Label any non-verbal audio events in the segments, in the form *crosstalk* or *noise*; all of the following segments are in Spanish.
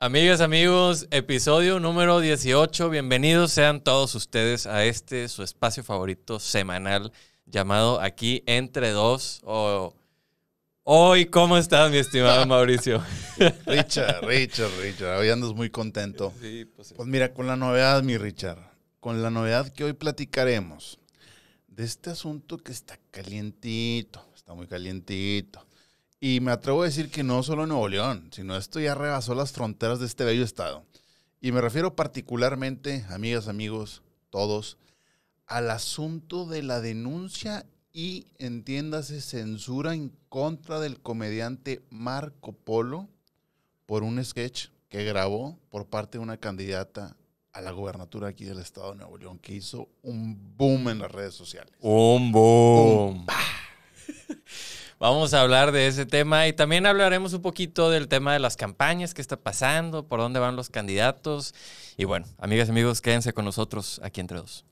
Amigas, amigos, episodio número 18. Bienvenidos sean todos ustedes a este, su espacio favorito semanal llamado Aquí Entre Dos. O Hoy, ¿cómo estás, mi estimado *laughs* Mauricio? Richard, Richard, Richard, hoy andas muy contento. Sí, pues, Pues mira, con la novedad, mi Richard, con la novedad que hoy platicaremos de este asunto que está calientito, está muy calientito. Y me atrevo a decir que no solo en Nuevo León, sino esto ya rebasó las fronteras de este bello estado. Y me refiero particularmente, amigas, amigos, todos, al asunto de la denuncia y, entiéndase, censura en contra del comediante Marco Polo por un sketch que grabó por parte de una candidata a la gubernatura aquí del estado de Nuevo León, que hizo un boom en las redes sociales. un boom. *laughs* Vamos a hablar de ese tema y también hablaremos un poquito del tema de las campañas, qué está pasando, por dónde van los candidatos. Y bueno, amigas y amigos, quédense con nosotros aquí entre dos.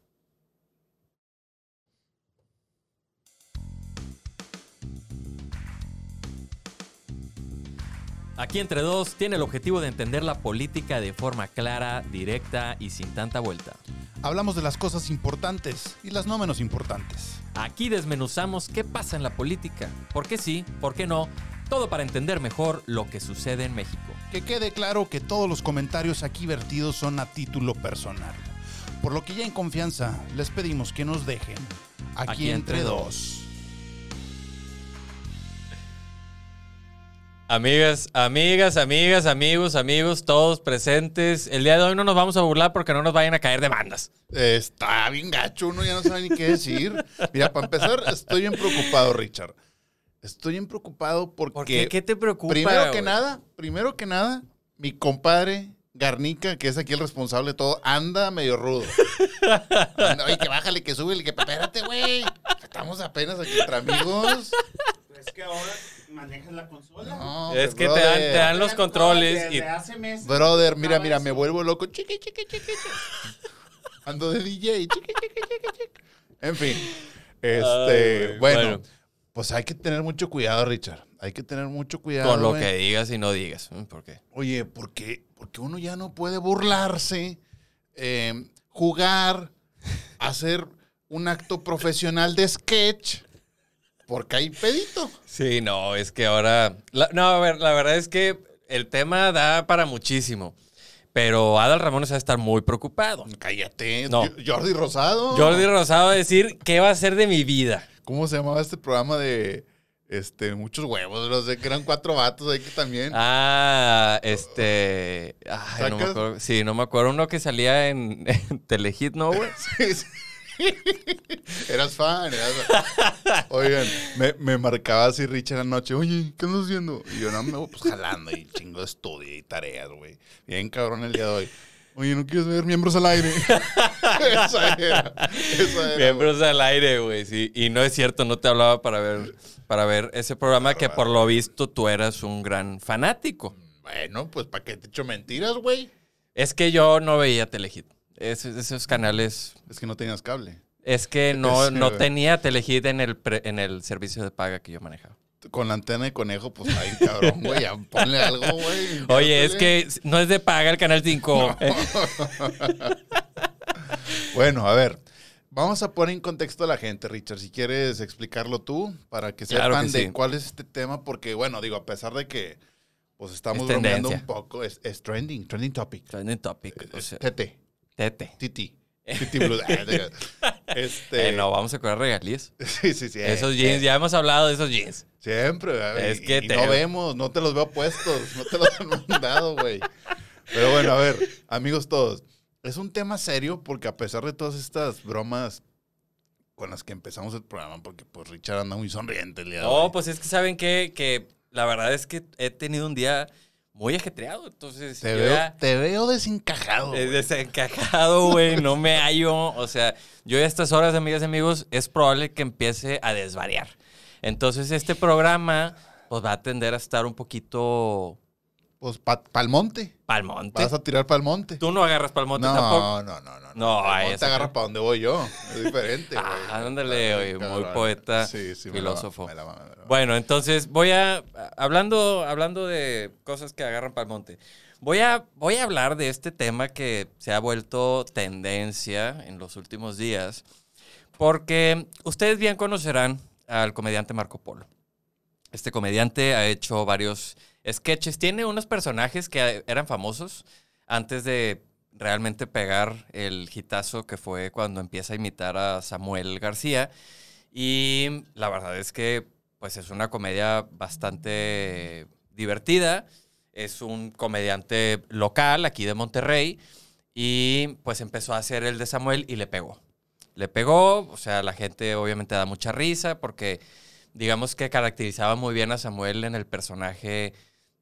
Aquí entre dos tiene el objetivo de entender la política de forma clara, directa y sin tanta vuelta. Hablamos de las cosas importantes y las no menos importantes. Aquí desmenuzamos qué pasa en la política, por qué sí, por qué no, todo para entender mejor lo que sucede en México. Que quede claro que todos los comentarios aquí vertidos son a título personal. Por lo que ya en confianza les pedimos que nos dejen aquí, Aquí entre entre dos. Amigas, amigas, amigas, amigos, amigos, todos presentes. El día de hoy no nos vamos a burlar porque no nos vayan a caer demandas. Está bien gacho, uno ya no sabe ni qué decir. Mira, para empezar, estoy bien preocupado, Richard. Estoy bien preocupado porque... ¿Por qué? ¿Qué te preocupa? Primero que nada, primero que nada, mi compadre Garnica, que es aquí el responsable de todo, anda medio rudo. Anda, Oye, que bájale, que súbele, que espérate, güey. Estamos apenas aquí entre amigos. Es que ahora manejas la consola. No, Es que te dan, te dan los controles y hace meses. Brother, mira, mira, me vuelvo loco. Chiqui, chiqui, chiqui, chiqui. Ando de DJ. Chiqui, chiqui, chiqui, chiqui. En fin. Este, Ay, bueno, bueno. pues hay que tener mucho cuidado, Richard. Hay que tener mucho cuidado. con lo güey. que digas y no digas. Mm, ¿Por qué? Oye, porque, porque uno ya no puede burlarse, eh, jugar, hacer un acto profesional de sketch, porque hay pedito. Sí, no, es que ahora. la- no, a ver, la verdad es que el tema da para muchísimo. Pero Adal Ramones va a estar muy preocupado. Cállate. No. Jordi Rosado. Jordi Rosado va a decir qué va a ser de mi vida. ¿Cómo se llamaba este programa de este, muchos huevos? No sé, que eran cuatro vatos ahí que también. Ah, este. Ay, no me acuerdo. Sí, no me acuerdo. Uno que salía en, *laughs* en Telehit, ¿no, güey? *laughs* Sí, sí. *laughs* Eras fan, eras fan. Oigan, me, me marcaba así Richard anoche. Oye, ¿qué andas haciendo? Y yo, no, me voy pues jalando y chingo de estudio y tareas, güey. Bien cabrón el día de hoy. Oye, ¿no quieres ver miembros al aire? *laughs* esa era. Esa era. Miembros al aire, güey, sí. Y no es cierto, no te hablaba para ver, para ver ese programa que por lo visto tú eras un gran fanático. Bueno, pues ¿para qué te echo mentiras, güey? Es que yo no veía Telehit. Esos, esos canales. Es que no tenías cable. Es que no, no tenía Telehit en el, pre- en el servicio de paga que yo manejaba. Con la antena de conejo, pues ahí, cabrón, güey. ya Ponle algo, güey. *laughs* Oye, es que no es de paga el canal 5. *laughs* Bueno, a ver. Vamos a poner en contexto a la gente, Richard. Si quieres explicarlo tú, para que Claro sepan que de sí. cuál es este tema, porque, bueno, digo, a pesar de que pues estamos Es bromeando un poco, es, es trending, trending topic. Trending topic. O Es sea, Tete, tete. Titi. Titi Blue. *laughs* este, Eh, no, vamos a cobrar regalías. *laughs* Sí, sí, sí. Esos eh, jeans, eh, ya hemos hablado de esos jeans. Siempre, güey, Es que y te- no vemos, no te los veo puestos, no te los *laughs* han mandado, güey. Pero bueno, a ver, amigos todos, es un tema serio porque a pesar de todas estas bromas con las que empezamos el programa, porque pues Richard anda muy sonriente el día de No, hoy. pues es que saben que, que la verdad es que he tenido un día muy ajetreado. Entonces, te, veo, ya- te veo desencajado. Es güey. desencajado, güey, no me hallo. O sea, yo a estas horas, amigas y amigos, es probable que empiece a desvariar. Entonces, este programa, pues va a tender a estar un poquito Pues pa, pa'l monte. pa'l monte. Vas a tirar pa'l monte. Tú no agarras pa'l monte no, tampoco. no, no, no. No, Pa'l ay, monte eso agarra que- para donde voy yo. Es diferente. *laughs* Ah, ándale, muy poeta, Sí, sí, filósofo. me la- me la- me la- Bueno, entonces voy a. Hablando, hablando de cosas que agarran pa'l monte. Voy a, voy a hablar de este tema que se ha vuelto tendencia en los últimos días, porque ustedes bien conocerán al comediante Marco Polo. Este comediante ha hecho varios sketches, tiene unos personajes que eran famosos antes de realmente pegar el hitazo que fue cuando empieza a imitar a Samuel García. Y la verdad es que pues es una comedia bastante divertida. Es un comediante local aquí de Monterrey y pues empezó a hacer el de Samuel y le pegó. Le pegó, o sea, la gente obviamente da mucha risa porque digamos que caracterizaba muy bien a Samuel en el personaje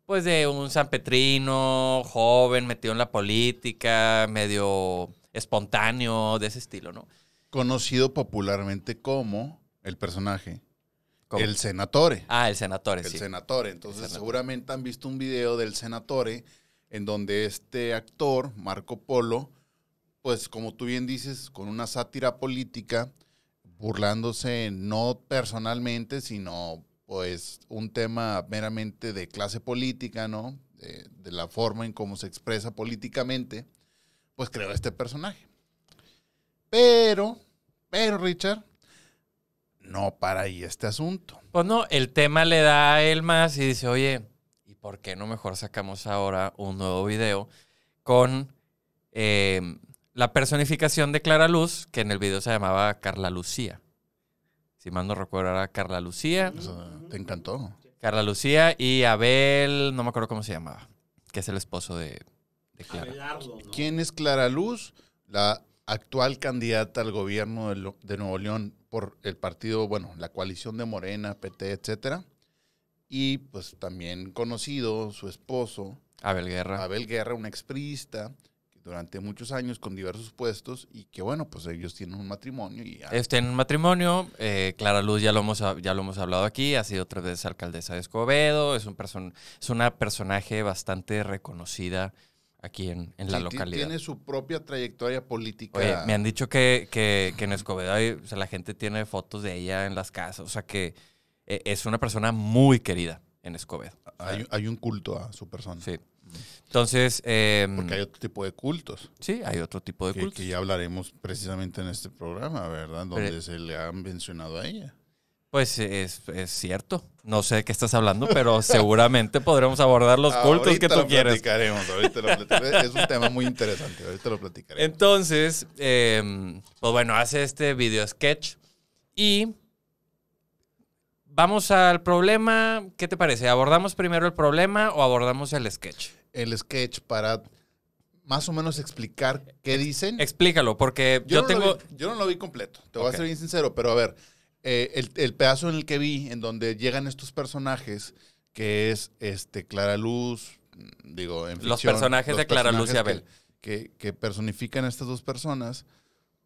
pues de un San Petrino, joven, metido en la política, medio espontáneo, de ese estilo, ¿no? Conocido popularmente como el personaje ¿Cómo? El Senatore. Ah, el senatore, el sí. Senatore. Entonces, Senatore. seguramente han visto un video del Senatore en donde este actor, Marco Polo, pues como tú bien dices, con una sátira política, burlándose no personalmente, sino pues un tema meramente de clase política, ¿no? De, la forma en cómo se expresa políticamente, pues creó este personaje. Pero, pero Richard, no para ahí este asunto. Pues no, el tema le da a él más y dice, oye, ¿y por qué no mejor sacamos ahora un nuevo video con eh, la personificación de Clara Luz, que en el video se llamaba Carla Lucía? Si mal no recuerdo, era Carla Lucía. ¿Te encantó? Carla Lucía y Abel, no me acuerdo cómo se llamaba, que es el esposo de, de Clara. Abelardo, ¿no? ¿Quién es Clara Luz? La actual candidata al gobierno de, Lo- de Nuevo León por el partido, bueno, la coalición de Morena, PT, etcétera. Y pues también conocido su esposo, Abel Guerra. Abel Guerra, un expriista, que durante muchos años con diversos puestos y que bueno, pues ellos tienen un matrimonio y ya- Este en un matrimonio, eh, Clara Luz ya lo, hemos, ya lo hemos hablado aquí, ha sido tres veces alcaldesa de Escobedo, es, un person, es una personaje bastante reconocida aquí en, en la sí, localidad. tiene su propia trayectoria política. Oye, me han dicho que, que- que en Escobedo hay- o sea, la gente tiene fotos de ella en las casas, o sea que eh, es una persona muy querida en Escobedo. hay, hay un culto a su persona. Sí. Entonces, eh, Porque hay otro tipo de cultos. sí, hay otro tipo de que, cultos. que ya hablaremos precisamente en este programa, ¿verdad? Donde Pero- se le ha mencionado a ella. Pues es, es cierto. No sé de qué estás hablando, pero *laughs* seguramente podremos abordar los cultos Ahorita que tú lo quieres. platicaremos, ahorita lo platicaremos. Es un tema muy interesante, ahorita lo platicaremos. Entonces, eh, pues bueno, hace este video sketch y vamos al problema. ¿Qué te parece? ¿Abordamos primero el problema o abordamos el sketch? El sketch para más o menos explicar qué dicen. Explícalo, porque yo, no tengo... Lo vi, yo no lo vi completo, te voy a ser bien sincero, pero a ver, eh, el, el pedazo en el que vi, en donde llegan estos personajes, que es este Clara Luz, digo, en Los ficción, personajes de Clara Luz y Abel. Que, que- que personifican a estas dos personas,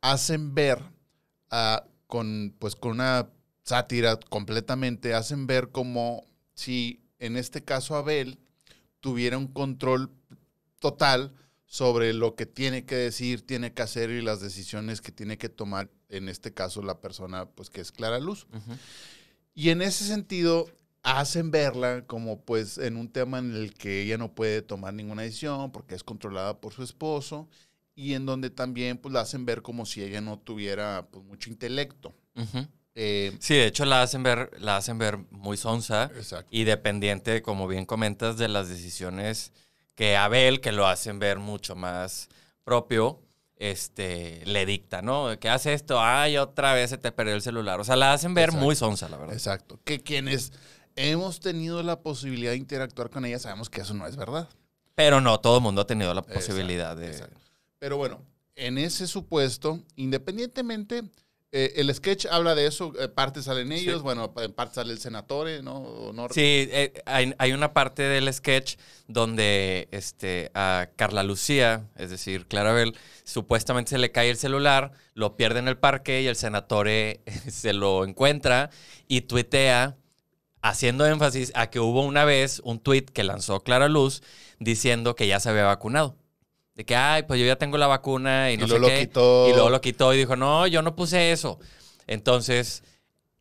hacen ver con, pues, con una sátira completamente, hacen ver como si en este caso Abel tuviera un control total sobre lo que tiene que decir, tiene que hacer y las decisiones que tiene que tomar, en este caso la persona pues que es Clara Luz. Y en ese sentido hacen verla como pues en un tema en el que ella no puede tomar ninguna decisión porque es controlada por su esposo y en donde también pues la hacen ver como si ella no tuviera pues mucho intelecto. Ujú. Eh, Sí, de hecho la hacen ver, la hacen ver muy sonsa exacto. y dependiente, como bien comentas, de las decisiones que Abel, que lo hacen ver mucho más propio, este, le dicta, ¿no? Que hace esto, ay, otra vez se te perdió el celular. O sea, la hacen ver Exacto. muy sonsa, la verdad. Exacto. Que quienes hemos tenido la posibilidad de interactuar con ella sabemos que eso no es verdad. Pero no, todo el mundo ha tenido la posibilidad de... Exacto. Pero bueno, en ese supuesto, independientemente, eh, el sketch habla de eso, eh, parte salen ellos, Sí. bueno, en parte sale el senatore, ¿no? O no- Sí, eh, hay, hay una parte del sketch donde este, a Carla Lucía, es decir, Clarabel, supuestamente se le cae el celular, lo pierde en el parque y el senatore *laughs* se lo encuentra y tuitea haciendo énfasis a que hubo una vez un tweet que lanzó Clara Luz diciendo que ya se había vacunado. De que, ay, pues yo ya tengo la vacuna y Y no sé lo qué. quitó. Y luego lo quitó y dijo, no, yo no puse eso. Entonces,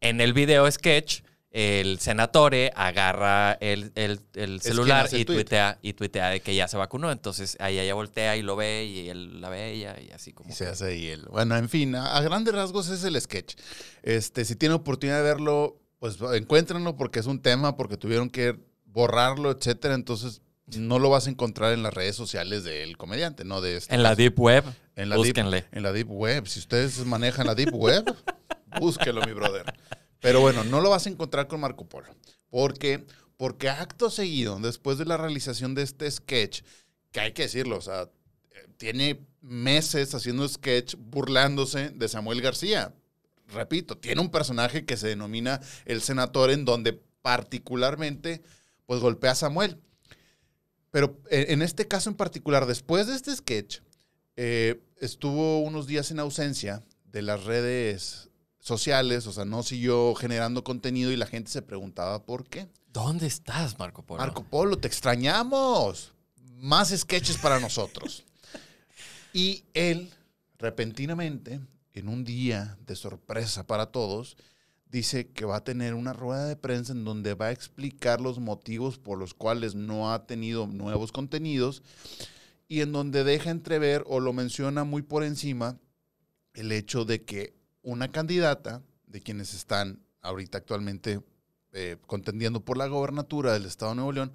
en el video sketch, el senatore agarra el, el- el celular y tweet. tuitea, y tuitea de que ya se vacunó. Entonces ahí ella voltea y lo ve y él la ve ella y así como... Y se hace ahí el. Bueno, en fin, a, a grandes rasgos es el sketch. Este, si tienen oportunidad de verlo, pues encuéntrenlo porque es un tema, porque tuvieron que borrarlo, etcétera. Entonces, no lo vas a encontrar en las redes sociales del comediante, no de este. En la Deep Web, en la deep, búsquenle. en la deep web. Si ustedes manejan la deep web, *laughs* búsquelo, mi brother. Pero bueno, no lo vas a encontrar con Marco Polo. Porque, porque acto seguido, después de la realización de este sketch, que hay que decirlo, o sea, tiene meses haciendo sketch burlándose de Samuel García. Repito, tiene un personaje que se denomina el senador en donde particularmente pues golpea a Samuel. Pero en en este caso en particular, después de este sketch, eh, estuvo unos días en ausencia de las redes sociales, o sea, no siguió generando contenido y la gente se preguntaba por qué. ¿Dónde estás, Marco Polo? Marco Polo, te extrañamos. Más sketches para nosotros. Y él, repentinamente, en un día de sorpresa para todos, dice que va a tener una rueda de prensa en donde va a explicar los motivos por los cuales no ha tenido nuevos contenidos y en donde deja entrever o lo menciona muy por encima el hecho de que una candidata de quienes están ahorita actualmente eh, contendiendo por la gobernatura del Estado de Nuevo León,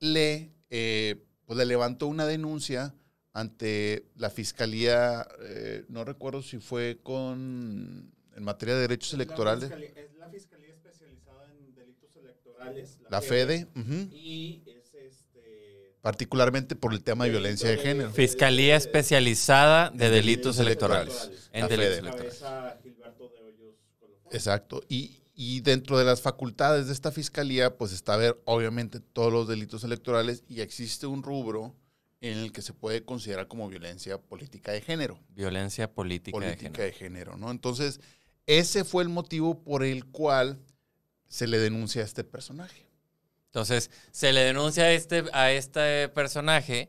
le, eh, pues le levantó una denuncia ante la Fiscalía, eh, no recuerdo si fue con, en materia de derechos electorales, La fiscalía, es la Fiscalía Especializada en Delitos Electorales. la FEDE, Y es este. particularmente por el tema de violencia de género. Fiscalía especializada de delitos delitos electorales. electorales. En La delitos Fede. electorales. Cabeza Gilberto de Hoyos Colofón. Exacto. Y, y dentro de las facultades de esta fiscalía, pues está ver, obviamente, todos los delitos electorales y existe un rubro en el que se puede considerar como violencia política de género. Violencia política, de política género. de género, ¿no? Entonces, ese fue el motivo por el cual se le denuncia a este personaje. Entonces, se le denuncia a este, a este personaje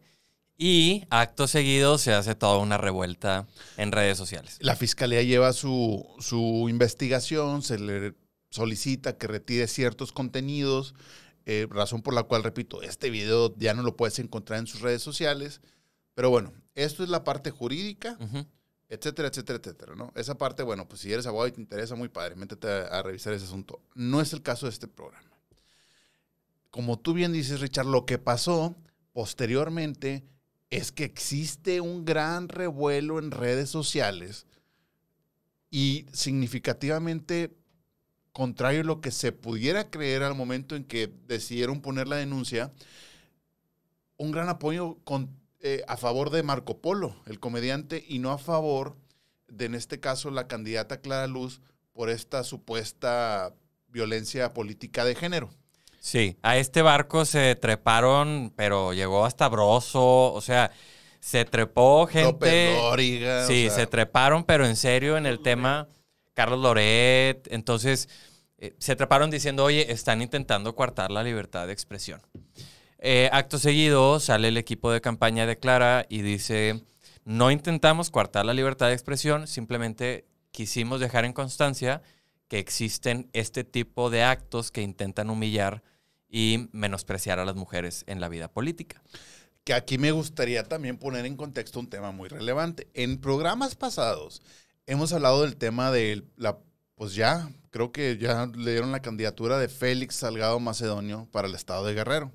y acto seguido se hace toda una revuelta en redes sociales. La fiscalía lleva su, su investigación, se le solicita que retire ciertos contenidos, eh, razón por la cual, repito, este video ya no lo puedes encontrar en sus redes sociales. Pero bueno, esto es la parte jurídica. Etcétera, etcétera, etcétera, ¿no? Esa parte, bueno, pues si eres abogado y te interesa, muy padre, métete a, revisar ese asunto. No es el caso de este programa. Como tú bien dices, Richard, lo que pasó posteriormente es que existe un gran revuelo en redes sociales y significativamente contrario a lo que se pudiera creer al momento en que decidieron poner la denuncia, un gran apoyo con, eh, a favor de Marco Polo, el comediante, y no a favor de, en este caso, la candidata Clara Luz por esta supuesta violencia política de género. Sí, a este barco se treparon, pero llegó hasta Broso, o sea, se trepó gente. O Sí, sea, se treparon, pero en serio en el tema Carlos Loret. Entonces, eh, se treparon diciendo, oye, están intentando coartar la libertad de expresión. Eh, acto seguido, sale el equipo de campaña de Clara y dice, no intentamos coartar la libertad de expresión, simplemente quisimos dejar en constancia que existen este tipo de actos que intentan humillar y menospreciar a las mujeres en la vida política. que aquí me gustaría también poner en contexto un tema muy relevante. En programas pasados hemos hablado del tema de la, pues ya, creo que ya le dieron la candidatura de Félix Salgado Macedonio para el estado de Guerrero,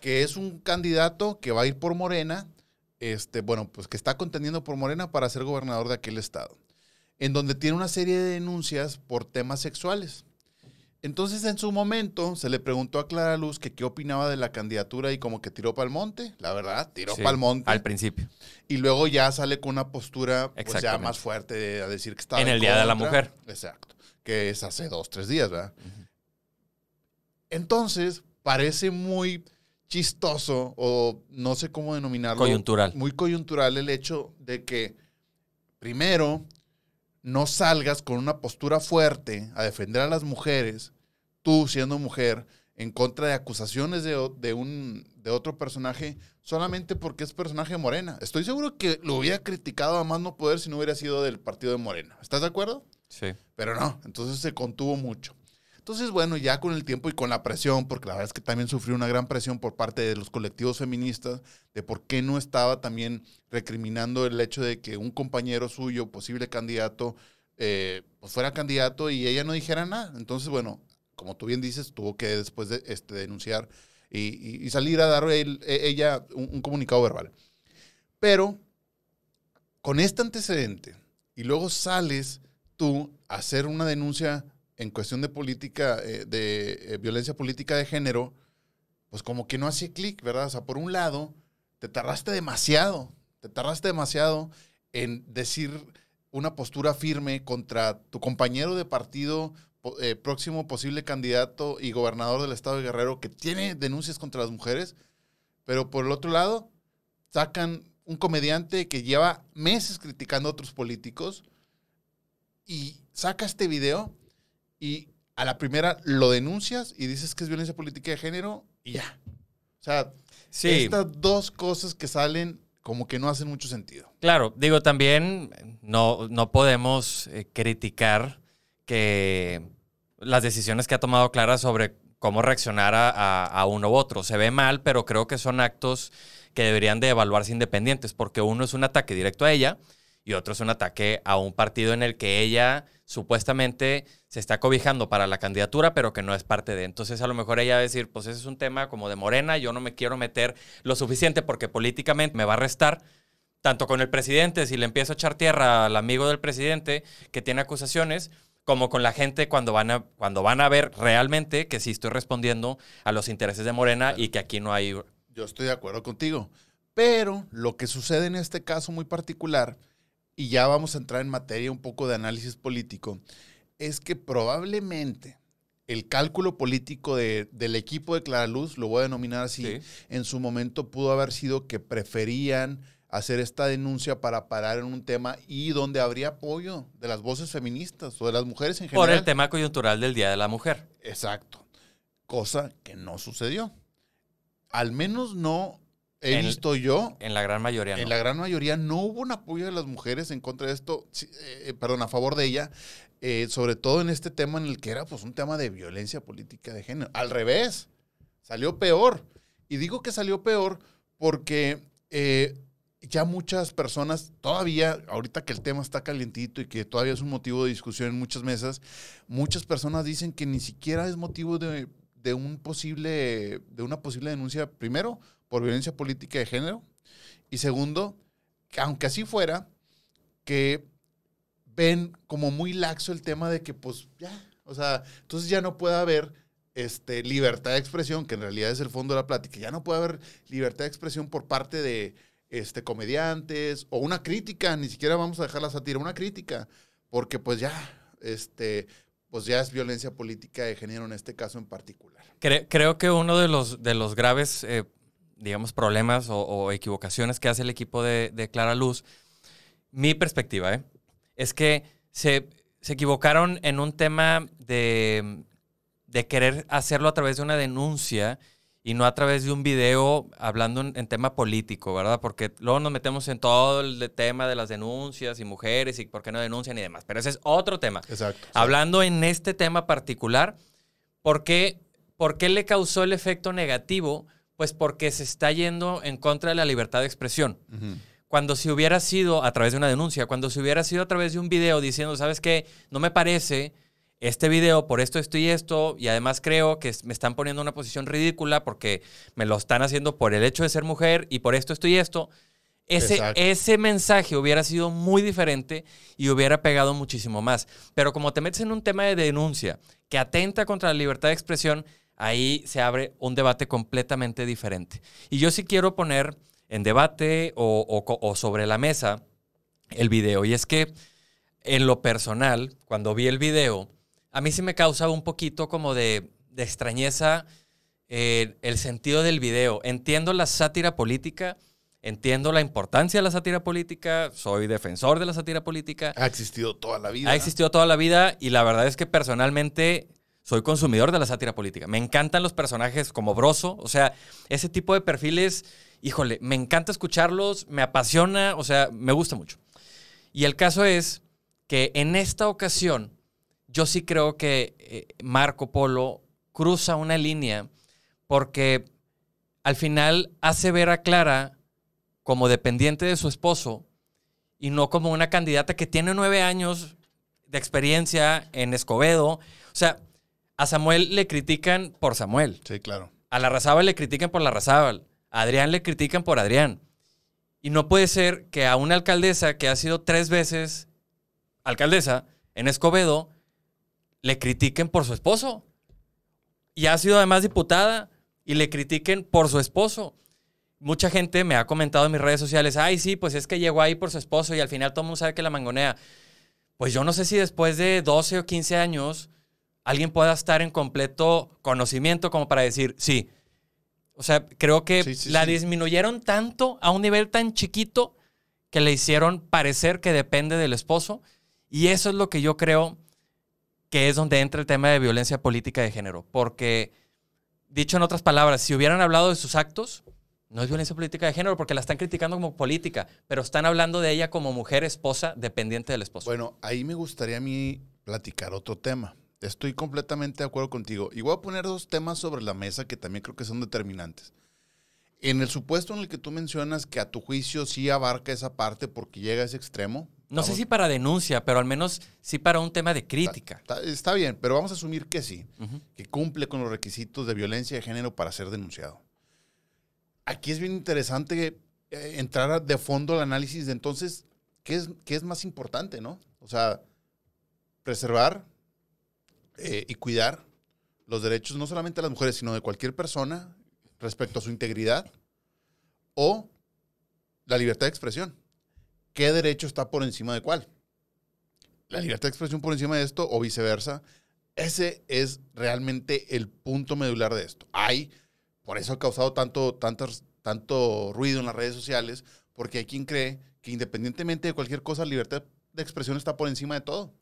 que es un candidato que va a ir por Morena, este, bueno, pues que está contendiendo por Morena para ser gobernador de aquel estado, en donde tiene una serie de denuncias por temas sexuales. Entonces, en su momento, se le preguntó a Clara Luz que qué opinaba de la candidatura y como que tiró para el monte, la verdad, tiró Sí, para el monte. Al principio. Y luego ya sale con una postura pues, ya más fuerte de, a decir que estaba En el Día de la. Mujer. Exacto. Que es hace dos, tres días, ¿verdad? Entonces, parece muy chistoso o no sé cómo denominarlo. Coyuntural. Muy coyuntural el hecho de que, primero, no salgas con una postura fuerte a defender a las mujeres, tú siendo mujer, en contra de acusaciones de, un, de otro personaje, solamente porque es personaje de Morena. Estoy seguro que lo hubiera criticado a más no poder si no hubiera sido del partido de Morena. ¿Estás de acuerdo? Sí. Pero no, entonces se contuvo mucho. Entonces, bueno, ya con el tiempo y con la presión, porque la verdad es que también sufrió una gran presión por parte de los colectivos feministas de por qué no estaba también recriminando el hecho de que un compañero suyo, posible candidato, eh, pues fuera candidato y ella no dijera nada. Entonces, bueno, como tú bien dices, tuvo que después de, este, denunciar y, y- y salir a dar el- e- ella un, un comunicado verbal. Pero con este antecedente y luego sales tú hacer una denuncia en cuestión de política, eh, de eh, violencia política de género, pues como que no hace clic, ¿verdad? O sea, por un lado, te tardaste demasiado, te tardaste demasiado en decir una postura firme contra tu compañero de partido, eh, próximo posible candidato y gobernador del estado de Guerrero, que tiene denuncias contra las mujeres, pero por el otro lado, sacan un comediante que lleva meses criticando a otros políticos y saca este video y a la primera lo denuncias y dices que es violencia política de género y ya. O sea, Sí, estas dos cosas que salen como que no hacen mucho sentido. claro. Digo, también no, no podemos eh, criticar que las decisiones que ha tomado Clara sobre cómo reaccionar a, a- a uno u otro. Se ve mal, pero creo que son actos que deberían de evaluarse independientes, porque uno es un ataque directo a ella y otro es un ataque a un partido en el que ella supuestamente se está cobijando para la candidatura, pero que no es parte de. Entonces, a lo mejor ella va a decir, pues ese es un tema como de Morena, yo no me quiero meter lo suficiente porque políticamente me va a restar, tanto con el presidente, si le empiezo a echar tierra al amigo del presidente que tiene acusaciones, como con la gente cuando van a, cuando van a ver realmente que sí estoy respondiendo a los intereses de Morena y que aquí no hay... Yo estoy de acuerdo contigo. Pero lo que sucede en este caso muy particular, y ya vamos a entrar en materia un poco de análisis político, es que probablemente el cálculo político de- del equipo de Clara Luz, lo voy a denominar así, Sí. en su momento pudo haber sido que preferían hacer esta denuncia para parar en un tema y donde habría apoyo de las voces feministas o de las mujeres en general. Por el tema coyuntural del Día de la Mujer. Exacto. Cosa que no sucedió. Al menos no he En- visto yo. En la gran mayoría no. En la gran mayoría no hubo un apoyo de las mujeres en contra de esto, eh, perdón, a favor de ella, eh, sobre todo en este tema en el que era pues un tema de violencia política de género. Al revés, salió peor. Y digo que salió peor porque eh, ya muchas personas, todavía, ahorita que el tema está calientito y que todavía es un motivo de discusión en muchas mesas, muchas personas dicen que ni siquiera es motivo de, de un posible, de una posible denuncia, primero, por violencia política de género, y segundo, que aunque así fuera, que ven como muy laxo el tema de que, pues, ya, o sea, entonces ya no puede haber este, libertad de expresión, que en realidad es el fondo de la plática, ya no puede haber libertad de expresión por parte de este, comediantes o una crítica, ni siquiera vamos a dejar la sátira, una crítica, porque pues ya, este, pues ya es violencia política de género en este caso en particular. Cre- creo que uno de los, de los graves, eh, digamos, problemas o, o equivocaciones que hace el equipo de, de Clara Luz, mi perspectiva, ¿eh? es que se, se equivocaron en un tema de, de querer hacerlo a través de una denuncia y no a través de un video hablando en, en tema político, ¿verdad? Porque luego nos metemos en todo el tema de las denuncias y mujeres y por qué no denuncian y demás. Pero ese es otro tema. Exacto. Hablando en este tema particular, ¿por qué, por qué le causó el efecto negativo? Pues porque se está yendo en contra de la libertad de expresión. Cuando si hubiera sido a través de una denuncia, cuando si hubiera sido a través de un video diciendo, ¿sabes qué? No me parece este video por esto, esto y esto, y además creo que me están poniendo en una posición ridícula porque me lo están haciendo por el hecho de ser mujer y por esto, esto y esto. Ese, Exacto. ese mensaje hubiera sido muy diferente y hubiera pegado muchísimo más. Pero como te metes en un tema de denuncia que atenta contra la libertad de expresión, ahí se abre un debate completamente diferente. Y yo sí quiero poner en debate o, o co- o sobre la mesa el video. Y es que en lo personal, cuando vi el video, a mí sí me causaba un poquito como de, de extrañeza eh, el sentido del video. Entiendo la sátira política, entiendo la importancia de la sátira política, soy defensor de la sátira política. Ha existido toda la vida. Ha existido toda la vida y la verdad es que personalmente soy consumidor de la sátira política. Me encantan los personajes como Broso, o sea, ese tipo de perfiles, híjole, me encanta escucharlos, me apasiona, o sea, me gusta mucho. Y el caso es que en esta ocasión yo sí creo que eh, Marco Polo cruza una línea porque al final hace ver a Clara como dependiente de su esposo y no como una candidata que tiene nueve años de experiencia en Escobedo. O sea, a Samuel le critican por Samuel. Sí, claro. A la Razábal le critican por la Razábal. A Adrián le critican por Adrián. Y no puede ser que a una alcaldesa que ha sido tres veces alcaldesa en Escobedo le critiquen por su esposo. Y ha sido además diputada y le critiquen por su esposo. Mucha gente me ha comentado en mis redes sociales, ay, sí, pues es que llegó ahí por su esposo y al final todo el mundo sabe que la mangonea. Pues yo no sé si después de 12 o 15 años alguien pueda estar en completo conocimiento como para decir, sí. O sea, creo que Sí, sí, la sí. disminuyeron tanto a un nivel tan chiquito que le hicieron parecer que depende del esposo. Y eso es lo que yo creo que es donde entra el tema de violencia política de género. Porque, dicho en otras palabras, si hubieran hablado de sus actos, no es violencia política de género porque la están criticando como política, pero están hablando de ella como mujer, esposa, dependiente del esposo. Bueno, ahí me gustaría a mí platicar otro tema. Estoy completamente de acuerdo contigo. Y voy a poner dos temas sobre la mesa que también creo que son determinantes. En el supuesto en el que tú mencionas que a tu juicio sí abarca esa parte porque llega a ese extremo. no sé si para denuncia, pero al menos sí para un tema de crítica. Está, está bien, pero vamos a asumir que sí, que cumple con los requisitos de violencia de género para ser denunciado. Aquí es bien interesante eh, entrar de fondo al análisis de entonces, ¿qué es, qué es más importante, no? O sea, preservar eh, y cuidar los derechos no solamente de las mujeres, sino de cualquier persona respecto a su integridad o la libertad de expresión. ¿Qué derecho está por encima de cuál? La libertad de expresión por encima de esto o viceversa. Ese es realmente el punto medular de esto. Hay, por eso ha causado tanto, tantas- tanto ruido en las redes sociales, porque hay quien cree que independientemente de cualquier cosa, la libertad de expresión está por encima de todo.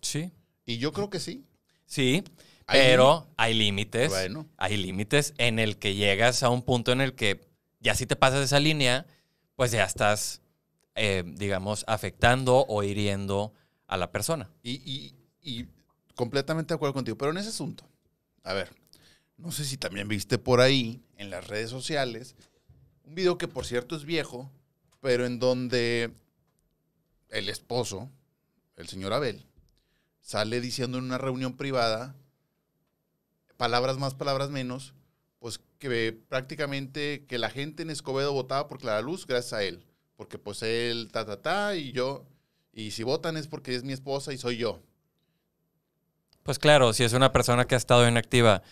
Sí. Y yo creo que sí. Sí, Hay pero hay límites. Bueno. Hay límites en el que llegas a un punto en el que ya si te pasas esa línea, pues ya estás, eh, digamos, afectando o hiriendo a la persona. Y, y- y completamente de acuerdo contigo. Pero en ese asunto, a ver, no sé si también viste por ahí, en las redes sociales, un video que por cierto es viejo, pero en donde el esposo, el señor Abel, sale diciendo en una reunión privada, palabras más, palabras menos, pues que prácticamente que la gente en Escobedo votaba por Clara Luz gracias a él. Porque pues él, ta, ta, ta, y yo, y si votan es porque es mi esposa y soy yo. Pues claro, si es una persona que ha estado inactiva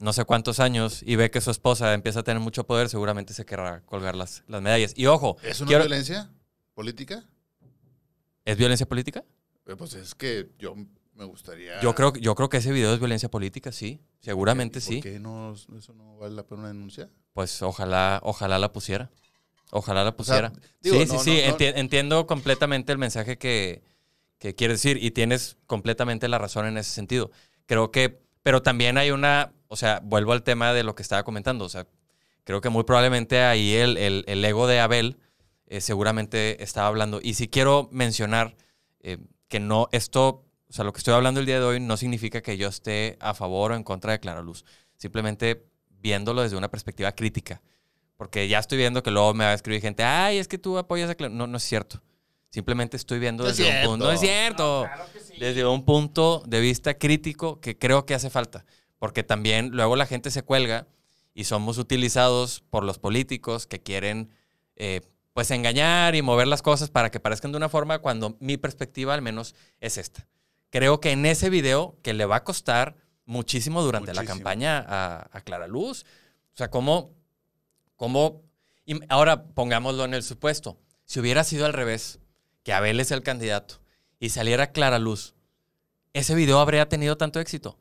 no sé cuántos años y ve que su esposa empieza a tener mucho poder, seguramente se querrá colgar las, las medallas. Y ojo, ¿Es una quiero- violencia política? ¿es violencia política? Eh, Pues es que yo me gustaría... Yo creo, yo creo que ese video es violencia política, sí. Seguramente ¿Y sí. ¿Por qué no, eso no vale la pena una denuncia? Pues ojalá, ojalá la pusiera. Ojalá la pusiera. digo, sí, no, sí, sí. no, no. enti- entiendo completamente el mensaje que, que quieres decir y tienes completamente la razón en ese sentido. Creo que, pero también hay una, o sea, vuelvo al tema de lo que estaba comentando. O sea, creo que muy probablemente ahí el, el- el ego de Abel eh, seguramente estaba hablando. Y sí quiero mencionar eh, que no, esto, o sea, lo que estoy hablando el día de hoy no significa que yo esté a favor o en contra de Clara Luz. Simplemente viéndolo desde una perspectiva crítica. Porque ya estoy viendo que luego me va a escribir gente, ay, es que tú apoyas a Clara. No, no es cierto. Simplemente estoy viendo No es desde un punto. No es cierto. Desde un punto de vista crítico que creo que hace falta. Porque también luego la gente se cuelga y somos utilizados por los políticos que quieren eh, pues engañar y mover las cosas para que parezcan de una forma cuando mi perspectiva al menos es esta. Creo que en ese video que le va a costar muchísimo durante la campaña a, a Clara Luz. O sea, cómo, cómo... y ahora pongámoslo en el supuesto. Si hubiera sido al revés, que Abel es el candidato y saliera Clara Luz, ¿ese video habría tenido tanto éxito?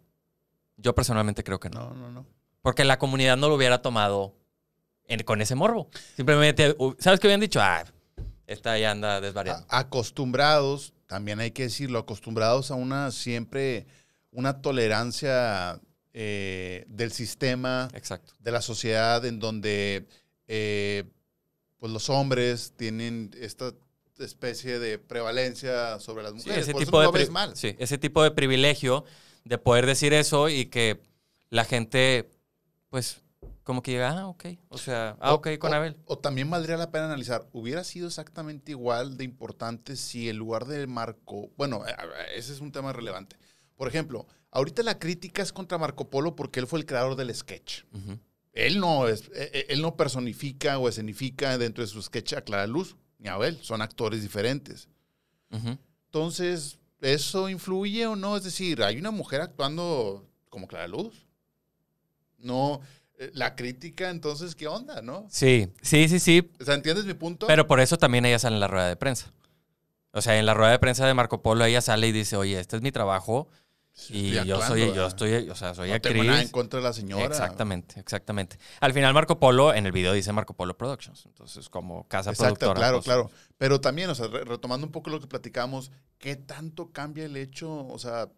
Yo personalmente creo que no. No, no, no. Porque la comunidad no lo hubiera tomado en- con ese morbo. Simplemente, ¿sabes qué habían dicho? Ah, esta ya anda desvariando. A- acostumbrados, también hay que decirlo, acostumbrados a una siempre, una tolerancia eh, del sistema, Exacto. de la sociedad, en donde eh, pues los hombres tienen esta especie de prevalencia sobre las Sí, mujeres. ese Por eso tipo no de mal. sí, ese tipo de privilegio de poder decir eso y que la gente, pues, como que ah, ok. O sea, ah, ok con o- Abel. O también valdría la pena analizar, hubiera sido exactamente igual de importante si en lugar de Marco, bueno, ese es un tema relevante. Por ejemplo, ahorita la crítica es contra Marco Polo porque él fue el creador del sketch. Ujú. Él no, es, eh, eh, él no personifica o escenifica dentro de su sketch a Clara Luz, ni a Abel, son actores diferentes. Ujú. Entonces, ¿eso influye o no? Es decir, hay una mujer actuando como Clara Luz. No, la crítica, entonces, ¿qué onda, no? Sí, sí, sí, sí. O sea, ¿entiendes mi punto? Pero por eso también ella sale en la rueda de prensa. O sea, en la rueda de prensa de Marco Polo ella sale y dice, oye, este es mi trabajo Sí, y yo actuando, soy, yo ¿verdad? estoy, o sea, soy no tengo nada en actriz. contra de la señora. Exactamente, exactamente. Al final Marco Polo, en el video dice Marco Polo Productions. Entonces, como casa Exacto, productora. claro, pues, claro. Pero también, o sea, re- retomando un poco lo que platicamos, ¿qué tanto cambia el hecho? O sea,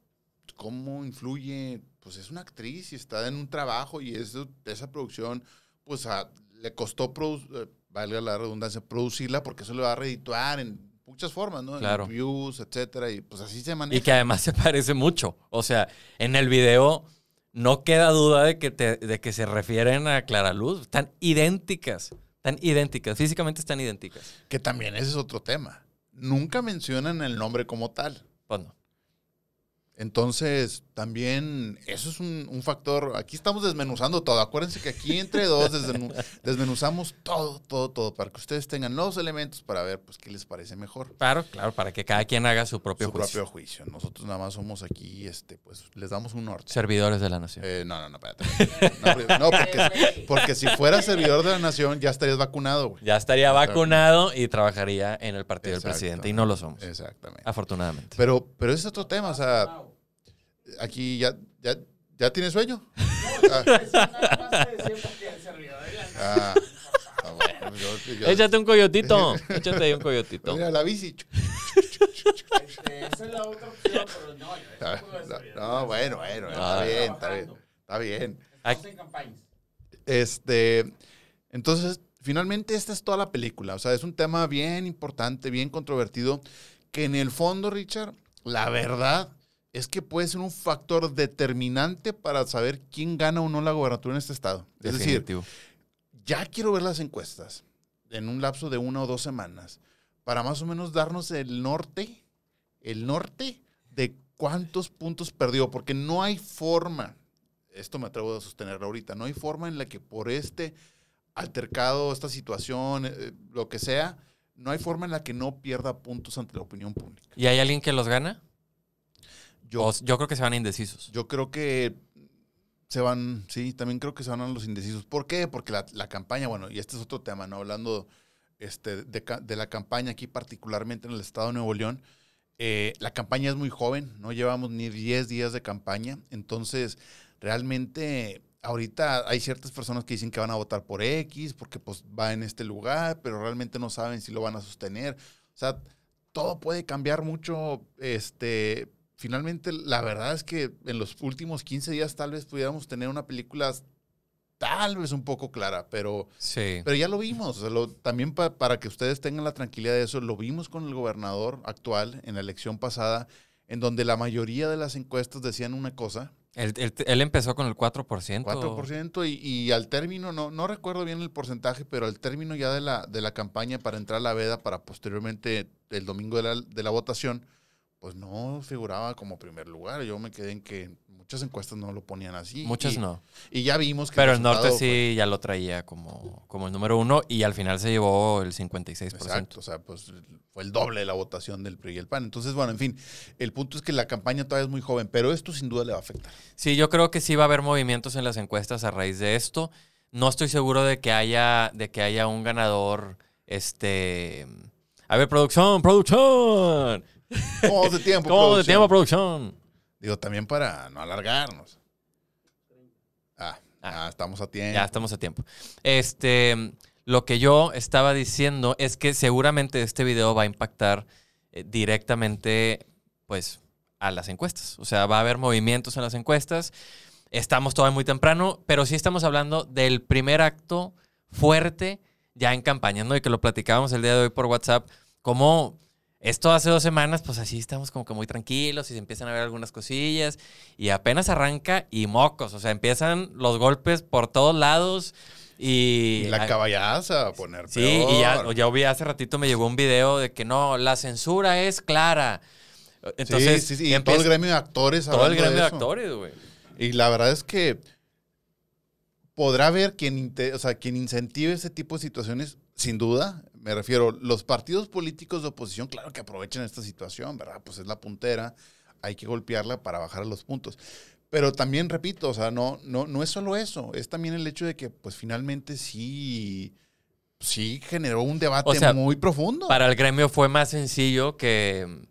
¿cómo influye? Pues es una actriz y está en un trabajo y eso- esa producción, pues a- le costó, eh, valga la redundancia, producirla porque eso le va a redituar en muchas formas, ¿no? En views, etcétera, y pues así se maneja. Y que además se *laughs* parece mucho. O sea, en el video no queda duda de que, te- de que se refieren a Clara Luz. Están idénticas. Están idénticas. Físicamente están idénticas. Que también ese es otro tema. Nunca mencionan el nombre como tal. Pues no. Entonces, también eso es un, un factor. Aquí estamos desmenuzando todo. Acuérdense que aquí entre dos desmenu- *laughs* desmenuzamos todo, todo, todo, para que ustedes tengan los elementos para ver pues qué les parece mejor. Claro, claro, para que cada quien haga su propio Su juicio. propio juicio. Nosotros nada más somos aquí, este, pues les damos un norte. Servidores de la nación. Eh, no, no, no, espérate. No, no, porque, *laughs* porque si fueras servidor de la nación ya estarías vacunado, güey. Ya estaría vacunado y trabajaría en el partido del presidente. Y no lo somos, Exactamente. afortunadamente. Pero, pero ese es otro tema, o sea, aquí ya, ya, ya tienes sueño. *laughs* Ah, ah, ah, bueno, yo- yo- Échate un coyotito. *laughs* Échate ahí un coyotito. Mira la bici. *laughs* Este, esa es la otra opción, pero no, No, decir. no, bueno, bueno, Ah. está bien, está bien. Está bien. Este, entonces, finalmente esta es toda la película. O sea, es un tema bien importante, bien controvertido, que en el fondo, Richard, la verdad es que puede ser un factor determinante para saber quién gana o no la gobernatura en este estado. Es decir, ya quiero ver las encuestas en un lapso de una o dos semanas para más o menos darnos el norte, el norte de cuántos puntos perdió, porque no hay forma, esto me atrevo a sostenerlo ahorita, no hay forma en la que por este altercado, esta situación, eh, lo que sea, no hay forma en la que no pierda puntos ante la opinión pública. ¿Y hay alguien que los gana? Yo, O- yo creo que se van indecisos. Yo creo que se van, sí, también creo que se van a los indecisos. ¿Por qué? Porque la, la campaña, bueno, y este es otro tema, ¿no? Hablando este, de la campaña aquí, particularmente en el estado de Nuevo León, eh, la campaña es muy joven, no llevamos ni 10 días de campaña, entonces realmente ahorita hay ciertas personas que dicen que van a votar por X porque pues va en este lugar, pero realmente no saben si lo van a sostener. O sea, todo puede cambiar mucho, este, finalmente, la verdad es que en los últimos 15 días tal vez pudiéramos tener una película tal vez un poco clara, pero, Sí. pero ya lo vimos. o sea, lo- también pa- para que ustedes tengan la tranquilidad de eso, lo vimos con el gobernador actual en la elección pasada, en donde la mayoría de las encuestas decían una cosa, Él, él- él empezó con el 4%. 4%, y, y al término, no, no recuerdo bien el porcentaje, pero al término ya de la, de la campaña para entrar a la veda, para posteriormente el domingo de la, de la votación, pues no figuraba como primer lugar. Yo me quedé en que muchas encuestas no lo ponían así. Muchas y, no. Y ya vimos que... Pero el norte sí ya lo traía como, como el número uno y al final se llevó el 56%. fue- Exacto, o sea, pues fue el doble de la votación del PRI y el PAN. Entonces, bueno, en fin, el punto es que la campaña todavía es muy joven, pero esto sin duda le va a afectar. Sí, yo creo que sí va a haber movimientos en las encuestas a raíz de esto. No estoy seguro de que haya, de que haya un ganador. Este. A ver, producción, producción. ¿Cómo vamos de tiempo? ¿Cómo de tiempo, producción? Digo, también para no alargarnos. Ah, Ah. ah, estamos a tiempo. Ya estamos a tiempo. Este, lo que yo estaba diciendo es que seguramente este video va a impactar eh, directamente, pues, a las encuestas. O sea, va a haber movimientos en las encuestas. Estamos todavía muy temprano, pero sí estamos hablando del primer acto fuerte ya en campaña, ¿no? Y que lo platicábamos el día de hoy por WhatsApp, como esto hace dos semanas, pues así estamos como que muy tranquilos y se empiezan a ver algunas cosillas y apenas arranca y mocos, o sea, empiezan los golpes por todos lados y... Y la caballaza a poner Sí, peor. y ya, ya vi hace ratito me llegó un video de que no, la censura es clara. Entonces, sí, sí, sí, y todo el gremio de actores. todo el gremio de actores, güey. Y la verdad es que podrá haber quien, o sea, quien incentive ese tipo de situaciones, sin duda. Me refiero, los partidos políticos de oposición, claro que aprovechan esta situación, ¿verdad? Pues es la puntera, hay que golpearla para bajar los puntos. Pero también, repito, o sea, no, no, no es solo eso, es también el hecho de que, pues finalmente sí, sí generó un debate O sea, muy profundo. Para el gremio fue más sencillo que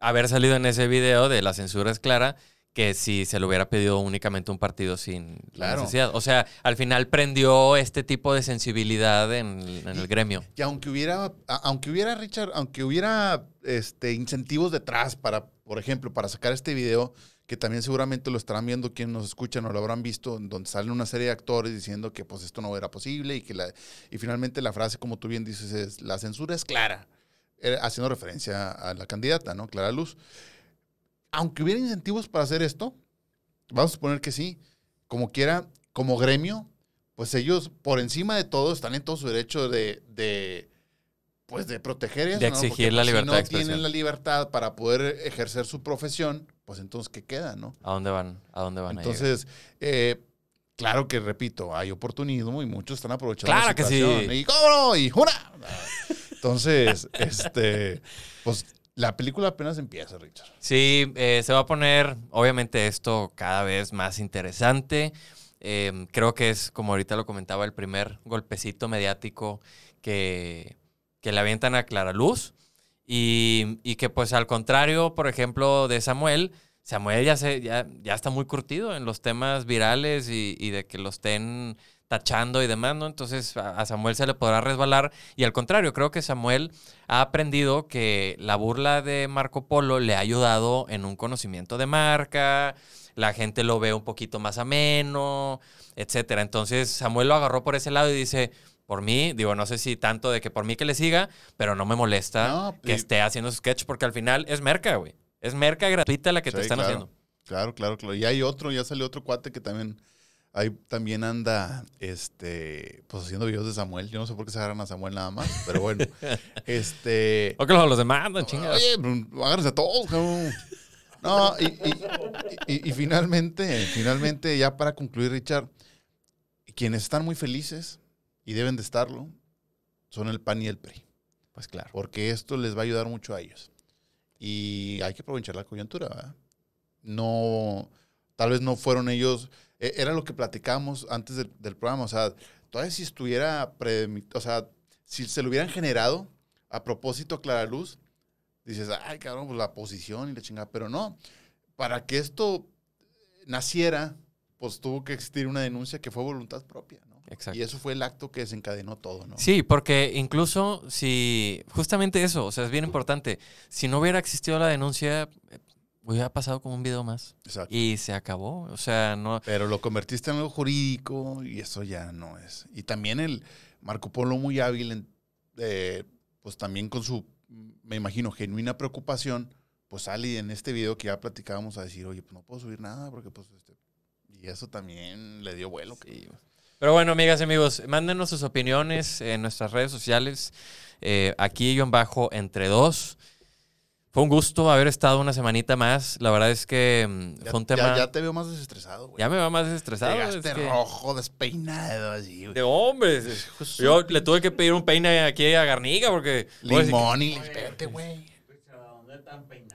haber salido en ese video de la censura es clara que si se le hubiera pedido únicamente un partido sin la necesidad. O sea, al final prendió este tipo de sensibilidad en, en el gremio. Y aunque hubiera, aunque hubiera, Richard, aunque hubiera este, incentivos detrás para, por ejemplo, para sacar este video, que también seguramente lo estarán viendo quienes nos escuchan o lo habrán visto, donde salen una serie de actores diciendo que pues esto no era posible y que la, y finalmente la frase, como tú bien dices, es la censura es clara, eh, haciendo referencia a la candidata, ¿no? Clara Luz. Aunque hubiera incentivos para hacer esto, vamos a suponer que sí, como quiera, como gremio, pues ellos por encima de todo están en todo su derecho de, de pues de proteger eso, De ¿no? exigir Porque, la pues, libertad Si no expresión. tienen la libertad para poder ejercer su profesión, pues entonces ¿qué queda, no? ¿A dónde van? ¿A dónde van a? Entonces, eh, claro que repito, hay oportunismo y muchos están aprovechando Claro la que sí. Y cómo no, y jura. Entonces, *laughs* este, pues la película apenas empieza, Richard. Sí, eh, se va a poner, obviamente, esto cada vez más interesante. Eh, creo que es, como ahorita lo comentaba, el primer golpecito mediático que, que le avientan a Clara Luz. Y, y que, pues, al contrario, por ejemplo, de Samuel, Samuel ya, se, ya, ya está muy curtido en los temas virales y, y de que lo estén tachando y demás, ¿no? Entonces a Samuel se le podrá resbalar. Y al contrario, creo que Samuel ha aprendido que la burla de Marco Polo le ha ayudado en un conocimiento de marca, la gente lo ve un poquito más ameno, etcétera. Entonces Samuel lo agarró por ese lado y dice, por mí, digo, no sé si tanto de que por mí que le siga, pero no me molesta No, que y- esté haciendo su sketch porque al final es merca, güey. Es merca gratuita la que te están claro. haciendo. Claro, claro, claro. Y hay otro, ya salió otro cuate que también ahí también anda este pues haciendo videos de Samuel. Yo no sé por qué se agarran a Samuel nada más, pero bueno. *laughs* este O que los, los demandan, chingados. Oye, pues, agárrense a todos, cabrón. No, y, y- y- y finalmente, finalmente, ya para concluir, Richard, quienes están muy felices y deben de estarlo son el PAN y el PRI, Pues claro. porque esto les va a ayudar mucho a ellos. Y hay que aprovechar la coyuntura, ¿verdad? No, tal vez no fueron ellos, e- era lo que platicábamos antes del, del programa, o sea, todavía si estuviera, predemi- o sea, si se lo hubieran generado a propósito a Clara Luz, dices, ay, cabrón, pues la posición y la chingada, pero no, para que esto naciera, pues tuvo que existir una denuncia que fue voluntad propia, ¿no? Exacto. Y eso fue el acto que desencadenó todo, ¿no? Sí, porque incluso si, justamente eso, o sea, es bien importante, si no hubiera existido la denuncia, hubiera pasado como un video más Exacto. y se acabó, o sea, no... Pero lo convertiste en algo jurídico y eso ya no es. Y también el Marco Polo muy hábil, en, eh, pues también con su, me imagino, genuina preocupación, pues sale en este video que ya platicábamos a decir, oye, pues no puedo subir nada porque pues este... Y eso también le dio vuelo. Sí. Pero bueno, amigas y amigos, mándenos sus opiniones en nuestras redes sociales, eh, aquí yo en bajo entre dos. Fue un gusto haber estado una semanita más, la verdad es que mm, Ya, fue un ya- tema... ya te veo más desestresado, güey. Ya me va más desestresado. Llegaste es que- rojo, despeinado, así, güey. De hombres. Yo le tuve que pedir un peine aquí a Garnica porque. Limón y espérate, güey. ¿Dónde están peinados?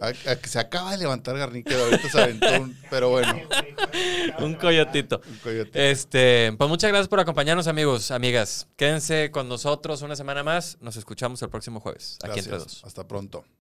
A- a que se acaba de levantar Garnica, ahorita se aventó un- pero bueno. Un coyotito. un. Este, pues muchas gracias por acompañarnos, amigos, amigas. Quédense con nosotros una semana más. Nos escuchamos el próximo jueves, aquí entre Gracias. dos. Hasta pronto.